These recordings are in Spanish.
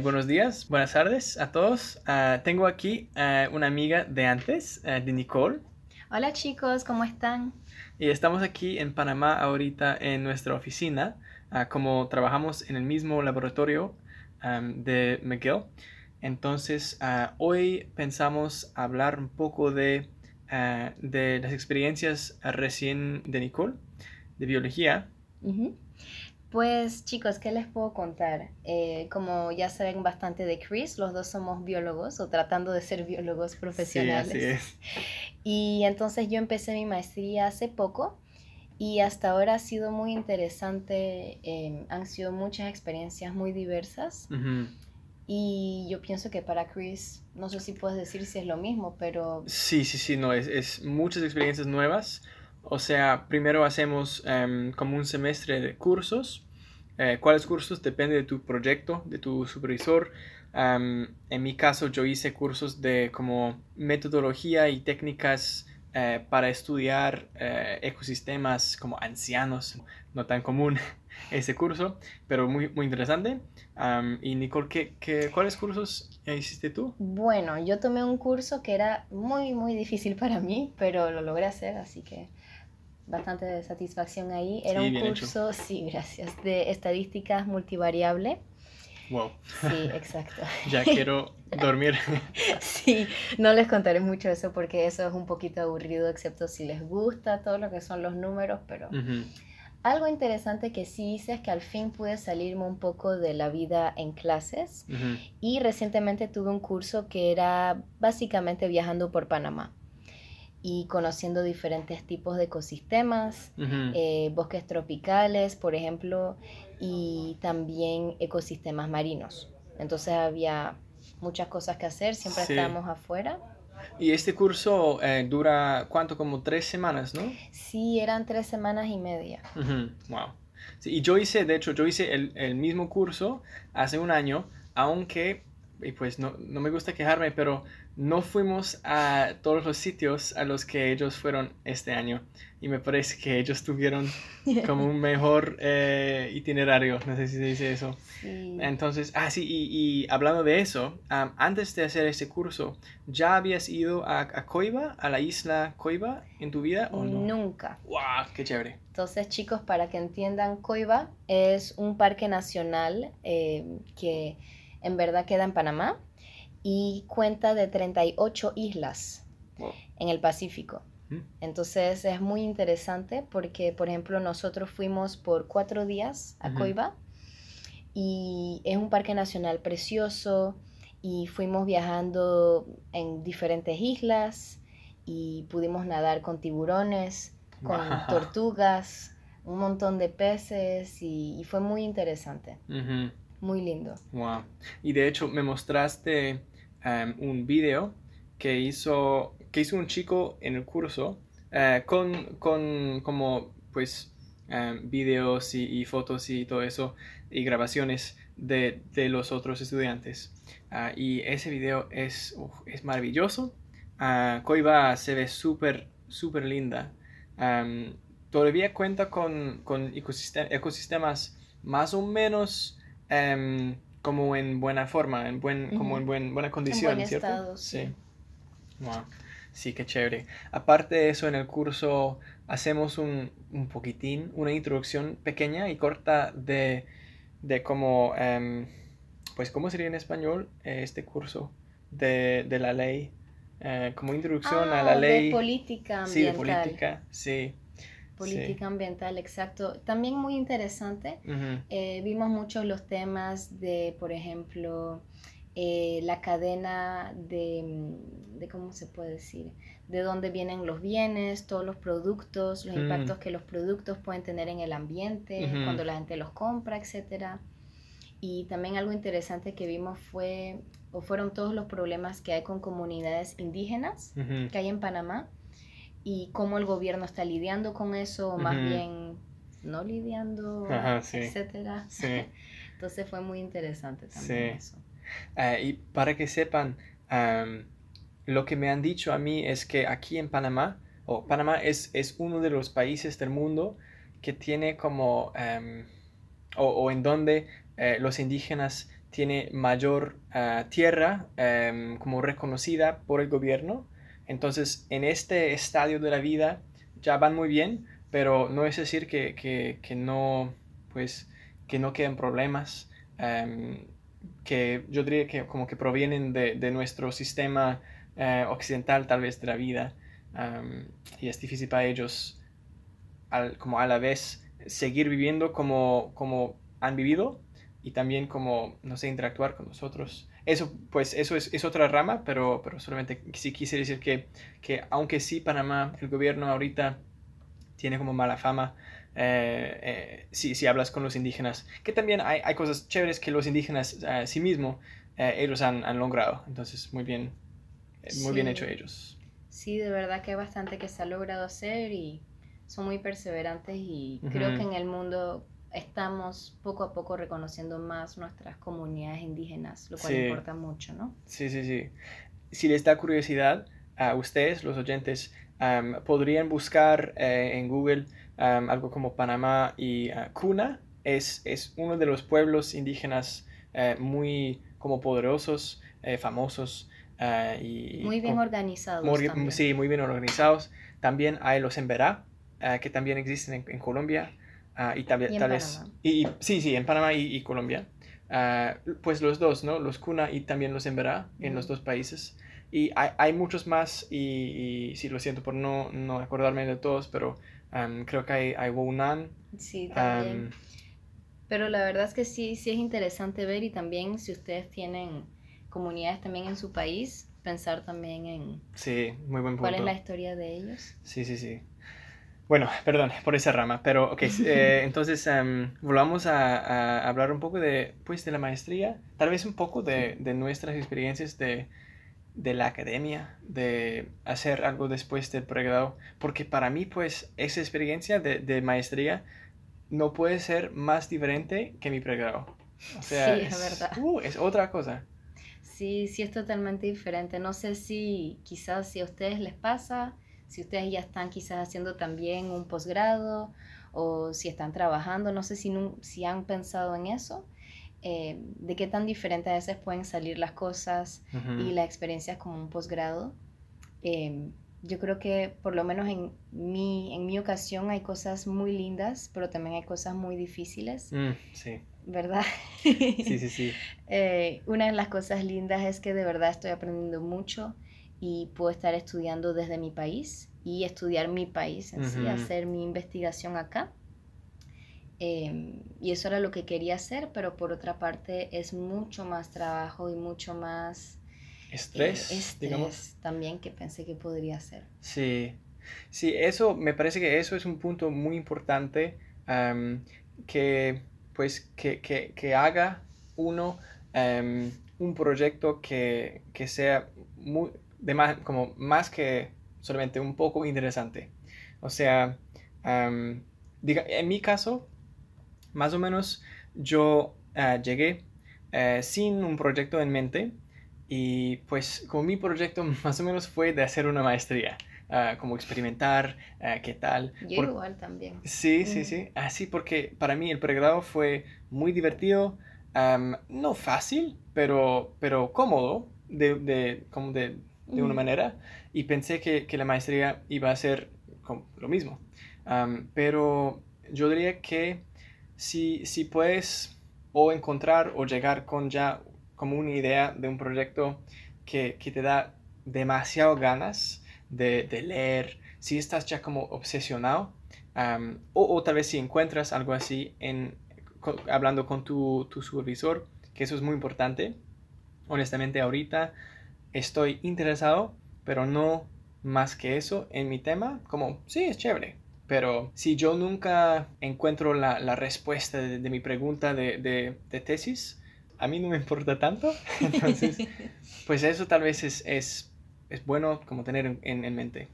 buenos días, buenas tardes a todos. Ah, tengo aquí ah, una amiga de antes, ah, de Nicole. Hola chicos, ¿cómo están? Y estamos aquí en Panamá ahorita en nuestra oficina, como trabajamos en el mismo laboratorio de McGill. Entonces, hoy pensamos hablar un poco de, de las experiencias recién de Nicole, de biología. Pues chicos, ¿qué les puedo contar? Eh, como ya saben bastante de Chris, los dos somos biólogos o tratando de ser biólogos profesionales. Sí, así es. Y entonces yo empecé mi maestría hace poco y hasta ahora ha sido muy interesante, em, han sido muchas experiencias muy diversas. Y yo pienso que para Chris, no sé si puedes decir si es lo mismo, pero... Sí, sí, sí, no, es, es muchas experiencias nuevas. O sea, primero hacemos em, como un semestre de cursos eh, ¿Cuáles cursos? Depende de tu proyecto, de tu supervisor. en mi caso, yo hice cursos de como metodología y técnicas eh, para estudiar eh, ecosistemas como ancianos. No tan común ese curso, pero muy, muy interesante. y Nicole, ¿qué, qué, cuáles cursos hiciste tú? Bueno, yo tomé un curso que era muy, muy difícil para mí, pero lo logré hacer, así que bastante satisfacción ahí. Era un curso, sí, gracias, de estadísticas multivariable. Wow. Sí, exacto. ya quiero dormir. sí, no les contaré mucho eso porque eso es un poquito aburrido, excepto si les gusta todo lo que son los números, pero algo interesante que sí hice es que al fin pude salirme un poco de la vida en clases y recientemente tuve un curso que era básicamente viajando por Panamá y conociendo diferentes tipos de ecosistemas, eh, bosques tropicales, por ejemplo, y también ecosistemas marinos. Entonces había muchas cosas que hacer, siempre estábamos afuera. Y este curso eh, dura, ¿cuánto? Como tres semanas, ¿no? Sí, eran tres semanas y media. Wow. y yo hice, de hecho, yo hice el, el, mismo curso hace un año, aunque, y pues no, no me gusta quejarme, pero no fuimos a todos los sitios a los que ellos fueron este año y me parece que ellos tuvieron como un mejor eh, itinerario, no sé si se dice eso. Entonces, ah, sí, y, hablando de eso, antes de hacer ese curso, ¿ya habías ido a, a, Coiba, a la isla Coiba en tu vida o no? Nunca. ¡Wow! ¡Qué chévere! Entonces, chicos, para que entiendan, Coiba es un parque nacional eh, que en verdad queda en Panamá y cuenta de 38 islas en el Pacífico. Mm. Entonces es muy interesante porque, por ejemplo, nosotros fuimos por cuatro días a Coiba y es un parque nacional precioso y fuimos viajando en diferentes islas y pudimos nadar con tiburones, con tortugas, un montón de peces y, fue muy interesante. Muy lindo. Wow. Y de hecho me mostraste Em, un video que hizo, que hizo un chico en el curso eh, con, con, como pues um, videos y, fotos y todo eso y grabaciones de, de los otros estudiantes. Ah, y ese video es, es maravilloso. Uh, Coiba se ve súper, súper linda. Em, todavía cuenta con, con ecosistemas más o menos como en buena forma, en buen, como en buen, buena condición, ¿cierto? sí. Wow. Sí, qué chévere. Aparte de eso, en el curso hacemos un, un poquitín, una introducción pequeña y corta de, de cómo, em, pues, ¿cómo sería en español eh, este curso de, de la ley? Eh, como introducción a la ah, ley. De política ambiental. Sí, de política, sí. Política ambiental, exacto. También muy interesante. Eh, vimos muchos los temas de, por ejemplo, eh, la cadena de, de, ¿cómo se puede decir? De dónde vienen los bienes, todos los productos, los mm. impactos que los productos pueden tener en el ambiente, cuando la gente los compra, etcétera. Y también algo interesante que vimos fue, o fueron todos los problemas que hay con comunidades indígenas que hay en Panamá y cómo el gobierno está lidiando con eso, o más bien no lidiando, etcétera. Entonces fue muy interesante también eso. Eh, y para que sepan, lo que me han dicho a mí es que aquí en Panamá, o Panamá es, es uno de los países del mundo que tiene como, o, en donde eh, los indígenas tiene mayor ah, tierra como reconocida por el gobierno. Entonces, en este estadio de la vida ya van muy bien, pero no es decir que, no, pues, que no queden problemas em, que yo diría que como que provienen de, nuestro sistema eh, occidental tal vez de la vida em, y es difícil para ellos como a la vez seguir viviendo como, como han vivido y también como, no sé, interactuar con nosotros. Eso, pues, eso es, otra rama, pero, pero solamente sí quise decir que, que aunque sí Panamá, el gobierno ahorita tiene como mala fama, eh, eh, si, hablas con los indígenas, que también hay, hay cosas chéveres que los indígenas a sí mismos, eh, ellos han, han, logrado. Entonces, muy bien, muy bien hecho ellos. Sí, de verdad que hay bastante que se ha logrado hacer y son muy perseverantes y creo que en el mundo estamos poco a poco reconociendo más nuestras comunidades indígenas, lo cual importa mucho, ¿no? Sí, sí, sí. Si les da curiosidad a ustedes, los oyentes, podrían buscar eh, en Google algo como Panamá y uh, Cuna. Es, es, uno de los pueblos indígenas eh, muy como poderosos, eh, famosos. y muy bien organizados. sí, muy bien organizados. También hay los Emberá, que también existen en Colombia. Ah, y tal, ¿Y vez. Y, sí, sí, en Panamá y, Colombia. Ah, pues los dos, ¿no? Los Cuna y también los Emberá en los dos países. Y hay, hay muchos más, y, sí, lo siento por no, no acordarme de todos, pero creo que hay, hay Wounan. Sí, también. pero la verdad es que sí, sí es interesante ver y también si ustedes tienen comunidades también en su país, pensar también en... Sí, muy buen punto. ¿Cuál es la historia de ellos? Sí, sí, sí. Bueno, perdón por esa rama, pero ok, eh, entonces um, volvamos a, hablar un poco de, pues, de la maestría, tal vez un poco de, nuestras experiencias de, la academia, de hacer algo después del pregrado, porque para mí, pues, esa experiencia de, maestría no puede ser más diferente que mi pregrado. O sea, sí, es, verdad. Uh, es otra cosa. Sí, sí es totalmente diferente. No sé si quizás si a ustedes les pasa si ustedes ya están quizás haciendo también un posgrado o si están trabajando, no sé si, si han pensado en eso, eh, de qué tan diferentes a veces pueden salir las cosas y las experiencias como un posgrado. Eh, yo creo que por lo menos en mi, en mi ocasión hay cosas muy lindas, pero también hay cosas muy difíciles. Mm, sí. ¿Verdad? sí, sí, sí. Eh, una de las cosas lindas es que de verdad estoy aprendiendo mucho y puedo estar estudiando desde mi país y estudiar mi país en sí, hacer mi investigación acá. Em, y eso era lo que quería hacer, pero por otra parte es mucho más trabajo y mucho más estrés, eh, estrés también que pensé que podría hacer. Sí, sí, eso me parece que eso es un punto muy importante que pues que, que, que haga uno un proyecto que, que sea muy, de más, como más que solamente un poco interesante. O sea, diga, en mi caso, más o menos yo ah, llegué eh, sin un proyecto en mente y pues como mi proyecto más o menos fue de hacer una maestría. Ah, como experimentar, ah, qué tal. Yo igual también. Sí, sí, sí. Así porque para mí el pregrado fue muy divertido, no fácil, pero, pero cómodo, de, de, como de de una manera y pensé que, la maestría iba a ser lo mismo. pero yo diría que si, si puedes o encontrar o llegar con ya como una idea de un proyecto que, te da demasiado ganas de, leer, si estás ya como obsesionado, o, tal vez si encuentras algo así en, hablando con tu, tu supervisor, que eso es muy importante. Honestamente, ahorita estoy interesado, pero no más que eso en mi tema, como, sí, es chévere. Pero si yo nunca encuentro la, la respuesta de, mi pregunta de, de, tesis, a mí no me importa tanto. Entonces, pues eso tal vez es, es, es bueno como tener en, en, mente.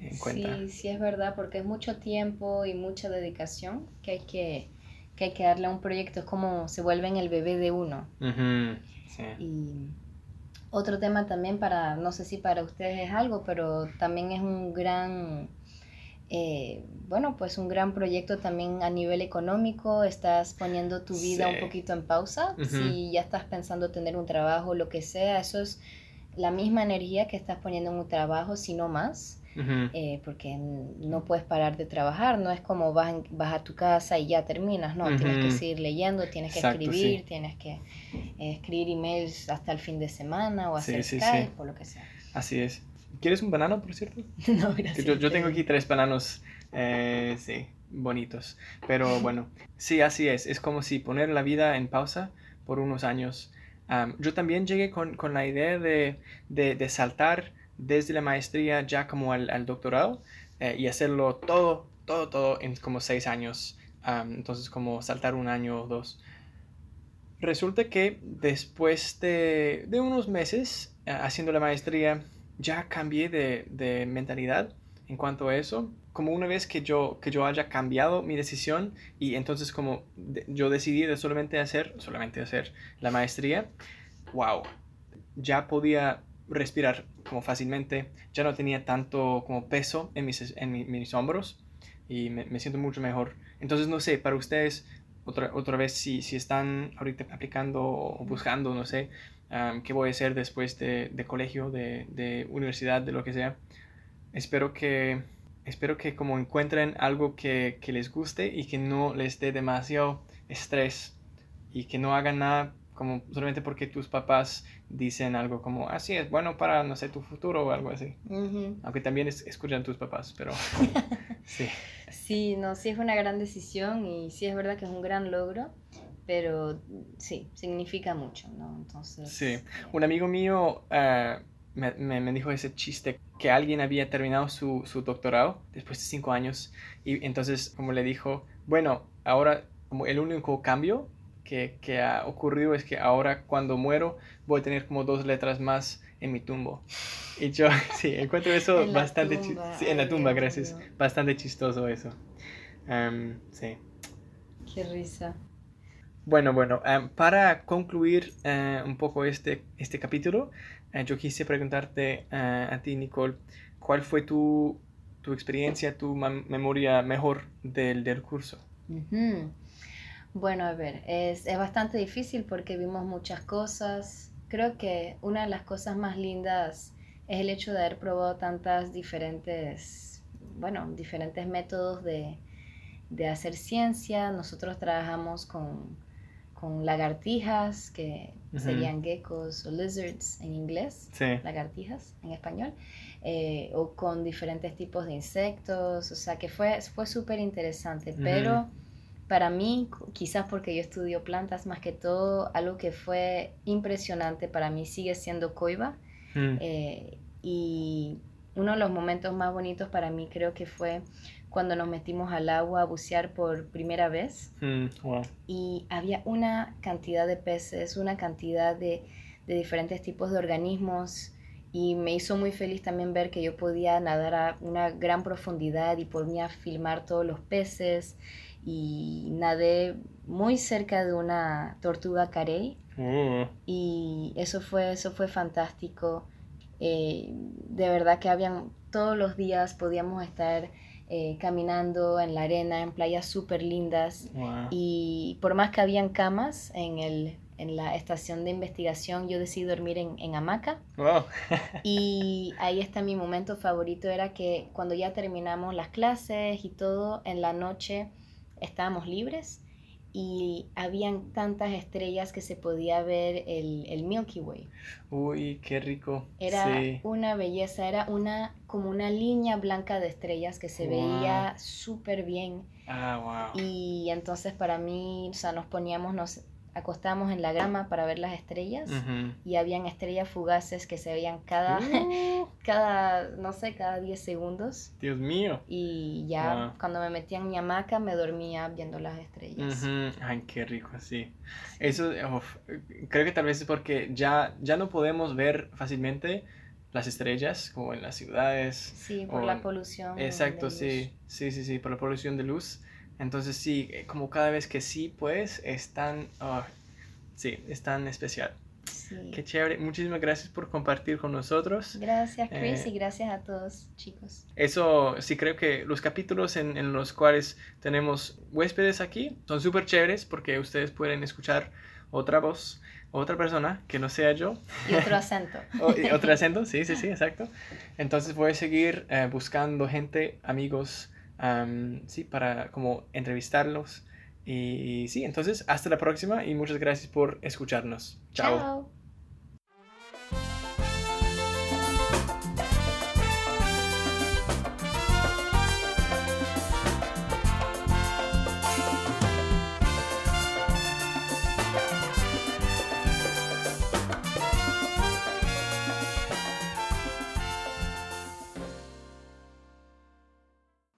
En cuenta. Sí, sí es verdad, porque es mucho tiempo y mucha dedicación que hay que, que, hay que darle a un proyecto. Es como se vuelve en el bebé de uno. sí. Y otro tema también para, no sé si para ustedes es algo, pero también es un gran eh, bueno, pues un gran proyecto también a nivel económico, estás poniendo tu vida un poquito en pausa, si ya estás pensando tener un trabajo, lo que sea, eso es la misma energía que estás poniendo en un trabajo, si no más. Eh, porque no puedes parar de trabajar, no es como vas, vas a tu casa y ya terminas, no, tienes que seguir leyendo, tienes que escribir, tienes que eh, escribir emails hasta el fin de semana o hacer Skype o lo que sea. Así es. ¿Quieres un banano, por cierto? no, gracias. Yo, yo tengo aquí tres bananos, eh, sí, bonitos. Pero bueno, sí, así es. Es como si poner la vida en pausa por unos años. yo también llegué con, con la idea de, de, de, saltar desde la maestría ya como al, doctorado eh, y hacerlo todo, todo, todo en como seis años. entonces como saltar un año o dos. Resulta que después de, de unos meses eh, haciendo la maestría, ya cambié de, de, mentalidad en cuanto a eso. Como una vez que yo, que yo haya cambiado mi decisión y entonces como yo decidí de solamente hacer, solamente hacer la maestría, wow, ya podía respirar como fácilmente, ya no tenía tanto como peso en mis, en mis hombros y me, me, siento mucho mejor. Entonces, no sé, para ustedes, otra, otra vez, si, si están ahorita aplicando o buscando, no sé, qué voy a hacer después de, de colegio, de, de, universidad, de lo que sea. Espero que, espero que como encuentren algo que, que, les guste y que no les dé demasiado estrés y que no hagan nada como solamente porque tus papás dicen algo como, así ah, es bueno para, no sé, tu futuro o algo así. Aunque también es, escuchan tus papás, pero sí. Sí, no, sí es una gran decisión y sí es verdad que es un gran logro pero sí, significa mucho, ¿no? Entonces... Sí, eh, un amigo mío uh, me, me, dijo ese chiste que alguien había terminado su, su, doctorado después de cinco años y entonces como le dijo, bueno, ahora como el único cambio que, que, ha ocurrido es que ahora cuando muero voy a tener como dos letras más en mi tumbo. Y yo sí, encuentro eso bastante chistoso. Sí, en la tumba, gracias. Bastante chistoso eso. Um, sí. Qué risa. Bueno, bueno, em, para concluir eh, un poco este, este capítulo, eh, yo quise preguntarte eh, a ti, Nicole, ¿cuál fue tu, tu experiencia, tu memoria mejor del, del curso? Bueno, a ver, es, es bastante difícil porque vimos muchas cosas. Creo que una de las cosas más lindas es el hecho de haber probado tantas diferentes, bueno, diferentes métodos de, de hacer ciencia. Nosotros trabajamos con con lagartijas, que serían geckos o lizards en inglés, lagartijas en español, eh, o con diferentes tipos de insectos, o sea que fue, fue súper interesante, pero para mí, quizás porque yo estudio plantas más que todo, algo que fue impresionante para mí sigue siendo coiba, eh, y uno de los momentos más bonitos para mí creo que fue cuando nos metimos al agua a bucear por primera vez. Mm, y había una cantidad de peces, una cantidad de, de, diferentes tipos de organismos. Y me hizo muy feliz también ver que yo podía nadar a una gran profundidad y podía filmar todos los peces. Y nadé muy cerca de una tortuga carey. Mm. Y eso fue, eso fue fantástico. Eh, de verdad que habían todos los días podíamos estar eh, caminando en la arena, en playas súper lindas. Y por más que habían camas en, el, en la estación de investigación, yo decidí dormir en, en hamaca. y ahí está mi momento favorito, era que cuando ya terminamos las clases y todo, en la noche estábamos libres y habían tantas estrellas que se podía ver el, el Milky Way. Uy, qué rico. Era una belleza, era una como una línea blanca de estrellas que se veía súper bien. Ah, wow. Y entonces para mí, o sea, nos poníamos, nos acostábamos en la grama para ver las estrellas y habían estrellas fugaces que se veían cada, uh. cada no sé, cada 10 segundos. Dios mío. Y ya cuando me metía en mi hamaca me dormía viendo las estrellas. Ay, qué rico, sí. Eso, creo que tal vez es porque ya, ya no podemos ver fácilmente las estrellas como en las ciudades. Sí, por la polución. Exacto, sí, sí, sí, sí, por la polución de luz. Entonces sí, eh, como cada vez que sí, pues es tan, ah, sí, es tan especial. Qué chévere. Muchísimas gracias por compartir con nosotros. Gracias, Chris, y gracias a todos, chicos. Eso sí creo que los capítulos en, en los cuales tenemos huéspedes aquí son súper chéveres porque ustedes pueden escuchar otra voz otra persona que no sea yo. Y otro acento. otro acento, sí, sí, sí, exacto. Entonces voy a seguir eh, buscando gente, amigos, sí, para como entrevistarlos. Y sí, entonces hasta la próxima y muchas gracias por escucharnos. Chao. Chao.